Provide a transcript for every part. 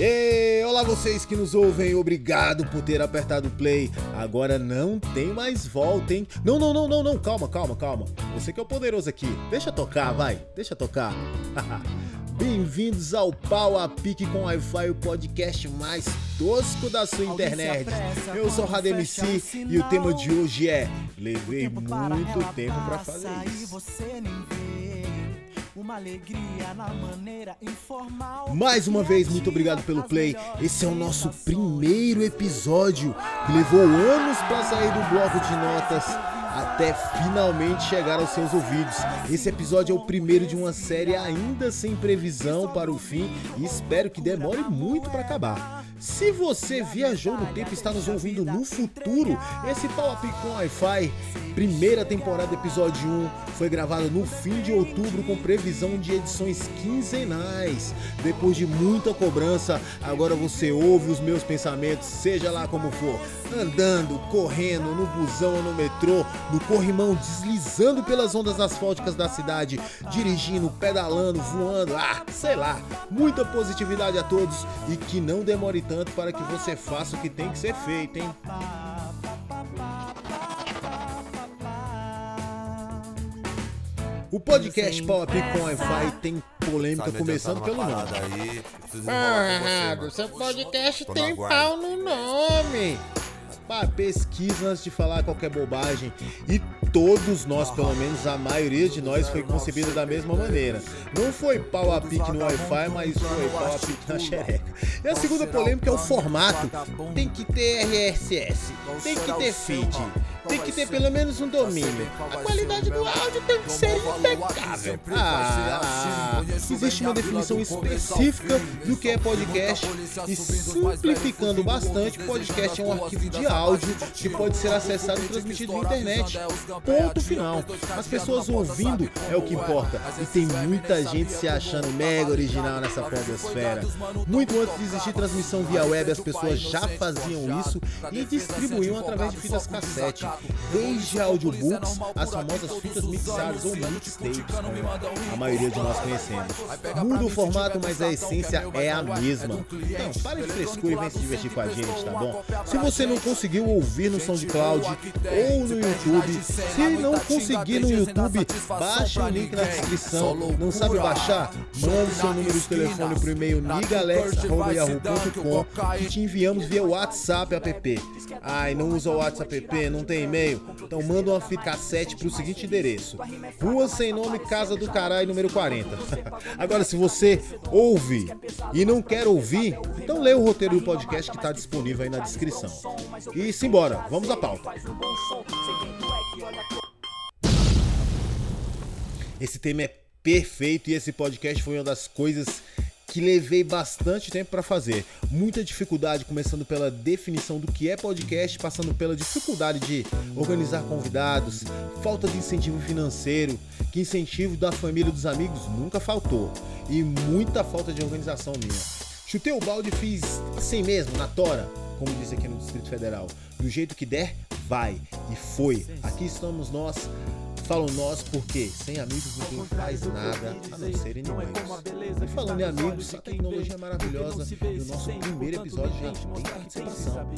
E olá vocês que nos ouvem, obrigado por ter apertado play. Agora não tem mais volta, hein? Não, não, não, não, não, calma, calma, calma. Você que é o poderoso aqui. Deixa tocar, vai, deixa tocar. Bem-vindos ao Pau a Pique com Wi-Fi, o podcast mais tosco da sua internet. Eu sou o Rademc e o tema de hoje é Levei muito tempo para fazer isso uma alegria na maneira informal. Mais uma vez, muito obrigado pelo play. Esse é o nosso primeiro episódio que levou anos para sair do bloco de notas até finalmente chegar aos seus ouvidos. Esse episódio é o primeiro de uma série ainda sem previsão para o fim e espero que demore muito para acabar. Se você viajou no tempo e está nos ouvindo no futuro, esse Pau com Wi-Fi, primeira temporada, episódio 1, foi gravado no fim de outubro com previsão de edições quinzenais. Depois de muita cobrança, agora você ouve os meus pensamentos, seja lá como for, andando, correndo, no busão no metrô, no corrimão, deslizando pelas ondas asfálticas da cidade, dirigindo, pedalando, voando, ah, sei lá. Muita positividade a todos e que não demore tanto para que você faça o que tem que ser feito, hein? O podcast Pop com Wi-Fi tem polêmica começando pelo nome. Aí, ah, seu podcast tem pau no nome. Pá, pesquisa antes de falar qualquer bobagem. E todos nós, pelo menos a maioria de nós, foi concebida da mesma maneira. Não foi pau a pique no Wi-Fi, mas foi pau a pique na xereca. E a segunda polêmica é o formato. Tem que ter RSS, tem que ter feed tem que ter pelo menos um domínio. A qualidade do áudio tem que ser impecável. Ah, existe uma definição específica do que é podcast e simplificando bastante, podcast é um arquivo de áudio que pode ser acessado e transmitido na internet. Ponto final. As pessoas ouvindo é o que importa. E tem muita gente se achando mega original nessa podosfera. Muito antes de existir transmissão via web, as pessoas já faziam isso e distribuíam através de fitas cassete desde audiobooks às famosas fitas mixadas ou mixtapes, como a maioria de nós conhecemos. Muda o formato, mas a essência é a mesma. Então, pare de frescura e vem se divertir com a gente, tá bom? Se você não conseguiu ouvir no SoundCloud ou no YouTube, se não conseguir no YouTube, baixe o link na descrição. Não sabe baixar? Mande seu número de telefone pro e-mail nigalex.yahoo.com que te enviamos via WhatsApp app. Ai, não usa o WhatsApp app, não tem e-mail? Então manda uma fita cassete pro seguinte endereço: Rua Sem Nome, Casa do Caralho, número 40. Agora, se você ouve e não quer ouvir, então lê o roteiro do podcast que tá disponível aí na descrição. E simbora, vamos à pauta. Esse tema é perfeito e esse podcast foi uma das coisas que levei bastante tempo para fazer. Muita dificuldade, começando pela definição do que é podcast, passando pela dificuldade de organizar convidados, falta de incentivo financeiro, que incentivo da família e dos amigos nunca faltou, e muita falta de organização minha. Chutei o balde e fiz assim mesmo, na tora, como diz aqui no Distrito Federal. Do jeito que der, vai. E foi. Aqui estamos nós Falo nós porque sem amigos ninguém faz nada a não ser inimigos. E falando em amigos, a tecnologia é maravilhosa e o nosso primeiro episódio já tem participação.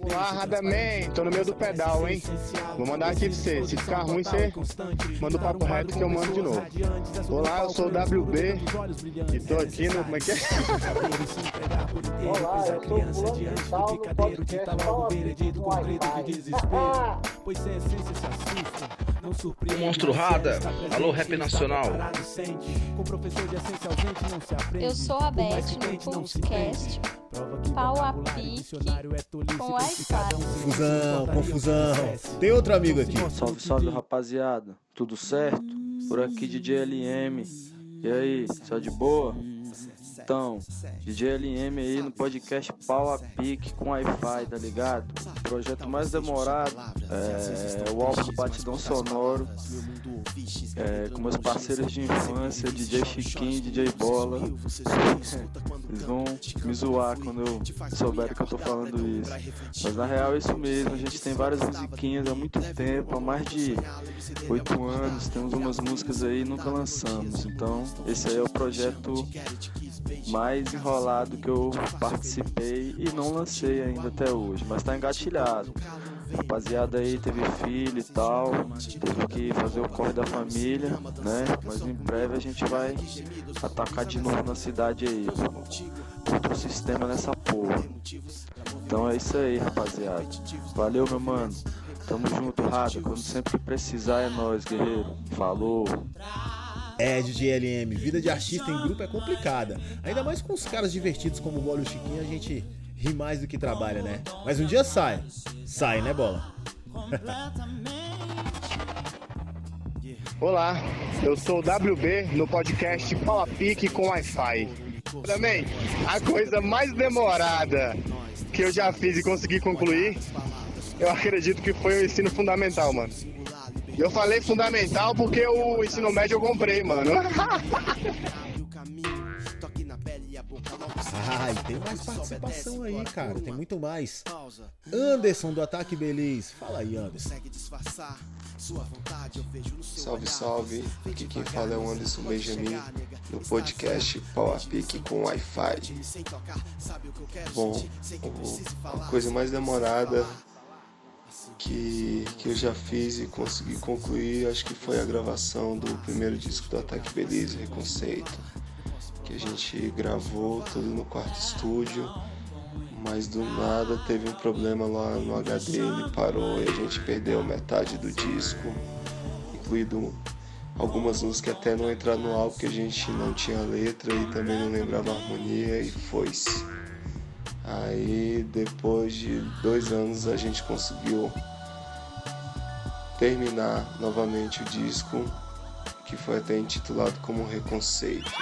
Olá, Radaman, tô no meio do pedal, hein? Vou mandar aqui pra você. Se ficar ruim, você manda o papo reto que eu mando de novo. Olá, eu sou o WB e tô aqui no. Como é que é? Olá, eu sou o fulano de tal no podcast Fala Veredito com grito de desespero. Pois sem essência se assusta. Monstro Rada, alô rap nacional. Eu sou a Beth no podcast Pau a Pique com Wi-Fi. Confusão, confusão. Tem outro amigo aqui. Salve, salve rapaziada. Tudo certo? Por aqui DJ LM. E aí, só de boa? Então, DJ LM aí no podcast Pau a Pique com Wi-Fi, tá ligado? Projeto mais demorado, é, o álbum do Batidão Sonoro. é, com meus parceiros de infância, DJ Chiquinho, DJ Bola. Eles vão me zoar quando eu souber que eu tô falando isso. Mas na real é isso mesmo, a gente tem várias musiquinhas há muito tempo, há mais de oito anos, temos umas músicas aí e nunca lançamos. Então esse aí é o projeto mais enrolado que eu participei e não lancei ainda até hoje, mas tá engatilhado. Rapaziada aí teve filho e tal, teve que fazer o corre da família, né? Mas em breve a gente vai atacar de novo na cidade aí, outro sistema nessa porra. Então é isso aí, rapaziada. Valeu, meu mano. Tamo junto, Rada. Quando sempre precisar é nós, guerreiro. Falou. É, DJ LM, vida de artista em grupo é complicada. Ainda mais com os caras divertidos como o Bola e o Chiquinho, a gente ri mais do que trabalha, né? Mas um dia sai. Sai, né, Bola? Olá, eu sou o WB no podcast Pau a Pique com Wi-Fi. Também, a coisa mais demorada que eu já fiz e consegui concluir, eu acredito que foi o ensino fundamental, mano. Eu falei fundamental porque o ensino médio eu comprei, mano. Ah, e tem mais participação aí, cara. Tem muito mais. Anderson do Ataque Belize. Fala aí, Anderson. Salve, salve. Aqui quem fala é o Anderson Benjamin no podcast Pau a Pique com Wi-Fi. Bom, a coisa mais demorada que, que eu já fiz e consegui concluir, acho que foi a gravação do primeiro disco do Ataque Belize, Reconceito, que a gente gravou tudo no quarto estúdio, mas do nada teve um problema lá no HD, ele parou e a gente perdeu metade do disco, incluído algumas músicas que até não entraram no álbum que a gente não tinha letra e também não lembrava a harmonia e foi-se. Aí depois de dois anos a gente conseguiu terminar novamente o disco, que foi até intitulado como Reconceito.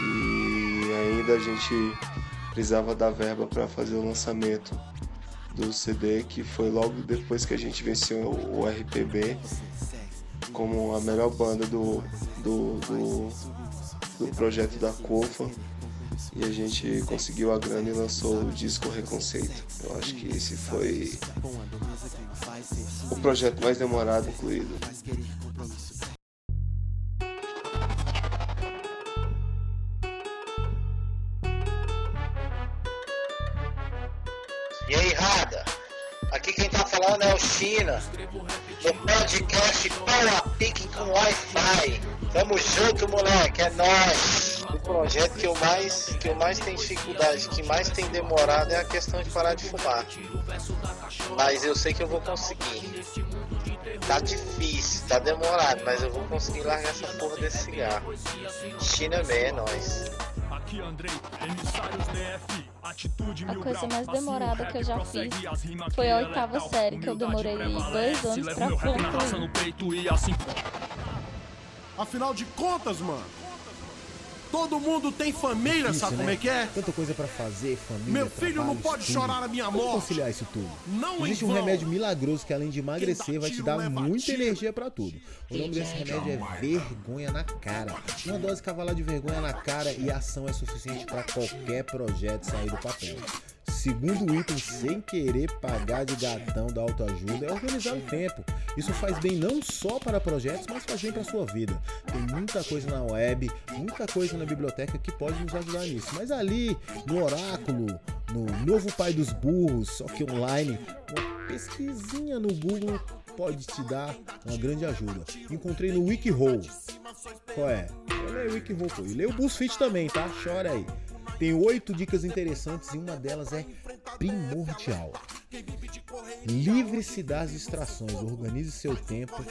E ainda a gente precisava da verba para fazer o lançamento do CD, que foi logo depois que a gente venceu o RPB como a melhor banda do, do, do, do projeto da COFA e a gente conseguiu a grana e lançou o disco Reconceito. Eu acho que esse foi o projeto mais demorado incluído. E aí, Rada? Aqui quem tá falando é o China, no podcast Pau a Pique com Wi-Fi. Tamo junto, moleque, é nóis! O projeto que eu mais que eu mais tenho dificuldade, que mais tem demorado é a questão de parar de fumar. Mas eu sei que eu vou conseguir. Tá difícil, tá demorado, mas eu vou conseguir largar essa porra desse cigarro. China Man, é nóis. A coisa mais demorada que eu já fiz foi a oitava série, que eu demorei dois anos pra concluir. Afinal de contas, mano, todo mundo tem família, Isso, sabe né? como é que é? Tanta coisa pra fazer, família. Meu filho não trabalho, pode estudo. chorar na minha Como morte. conciliar isso tudo? Não Existe um remédio milagroso que além de emagrecer vai te dar muita tiro. energia pra tudo. O nome desse remédio é vergonha na cara. Uma dose cavalar de vergonha na cara e a ação é suficiente pra qualquer projeto sair do papel. Segundo item, sem querer pagar de gatão da autoajuda, é organizar o tempo. Isso faz bem não só para projetos, mas faz bem para sua vida. Tem muita coisa na web, muita coisa na biblioteca que pode nos ajudar nisso. Mas ali, no Oráculo, no Novo Pai dos Burros, só que online, uma pesquisinha no Google pode te dar uma grande ajuda. Encontrei no WikiHow. Qual é? Olha aí o WikiHow, pô. E lê o BuzzFeed também, tá? Chora aí. Tem oito dicas interessantes e uma delas é primordial. Livre-se das distrações, organize seu tempo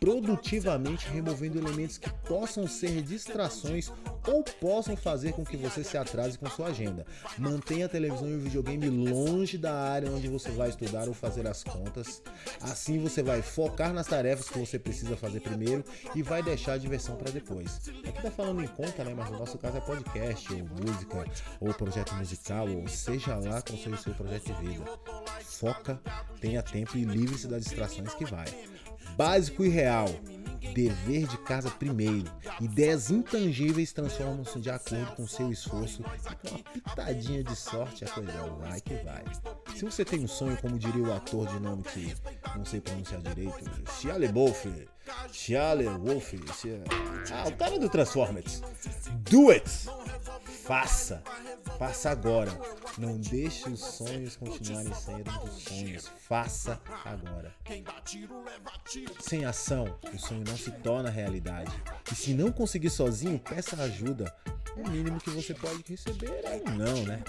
produtivamente, removendo elementos que possam ser distrações ou possam fazer com que você se atrase com sua agenda. Mantenha a televisão e o videogame longe da área onde você vai estudar ou fazer as contas. Assim você vai focar nas tarefas que você precisa fazer primeiro e vai deixar a diversão para depois. Aqui tá falando em conta, né? Mas no nosso caso é podcast, ou música, ou projeto musical, ou seja lá qual seja o seu projeto de vida. Foca, tenha tempo e livre-se das distrações que vai. Básico e real. Dever de casa primeiro. Ideias intangíveis transformam-se de acordo com seu esforço e com uma pitadinha de sorte a coisa vai que vai. Se você tem um sonho, como diria o ator de nome que não sei pronunciar direito, Shia LaBeouf, Shia LaBeouf, ah, o cara do Transformers. Do it! Faça! Faça agora. Não deixe os sonhos continuarem sendo sonhos. Faça agora. Sem ação, o sonho não se torna realidade. E se não conseguir sozinho, peça ajuda. O mínimo que você pode receber é não, né?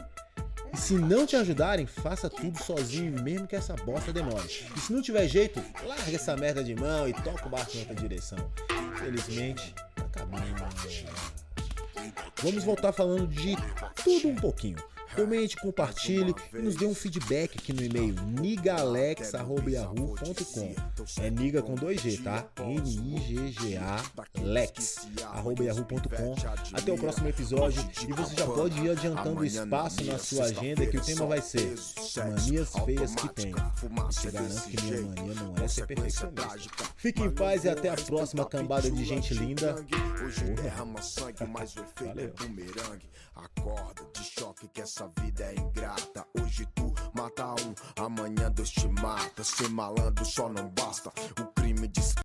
E se não te ajudarem, faça tudo sozinho, mesmo que essa bosta demore. E se não tiver jeito, larga essa merda de mão e toca o barco em outra direção. Infelizmente, acabando. Vamos voltar falando de tudo um pouquinho. Comente, compartilhe e nos dê um feedback aqui no e-mail nigalex.yahoo.com. É niga com dois G, tá? N-I-G-G-A Lex, arroba yahoo.com. Até o próximo episódio e você já pode ir adiantando espaço na sua agenda que o tema vai ser Manias feias que tenho. Eu te garanto que minha mania não é ser perfeccionista. Fique em paz e até a próxima cambada de gente linda. Valeu. Acorda de choque que essa vida é ingrata. Hoje tu mata um, amanhã Deus te mata. Ser malandro só não basta. O crime diz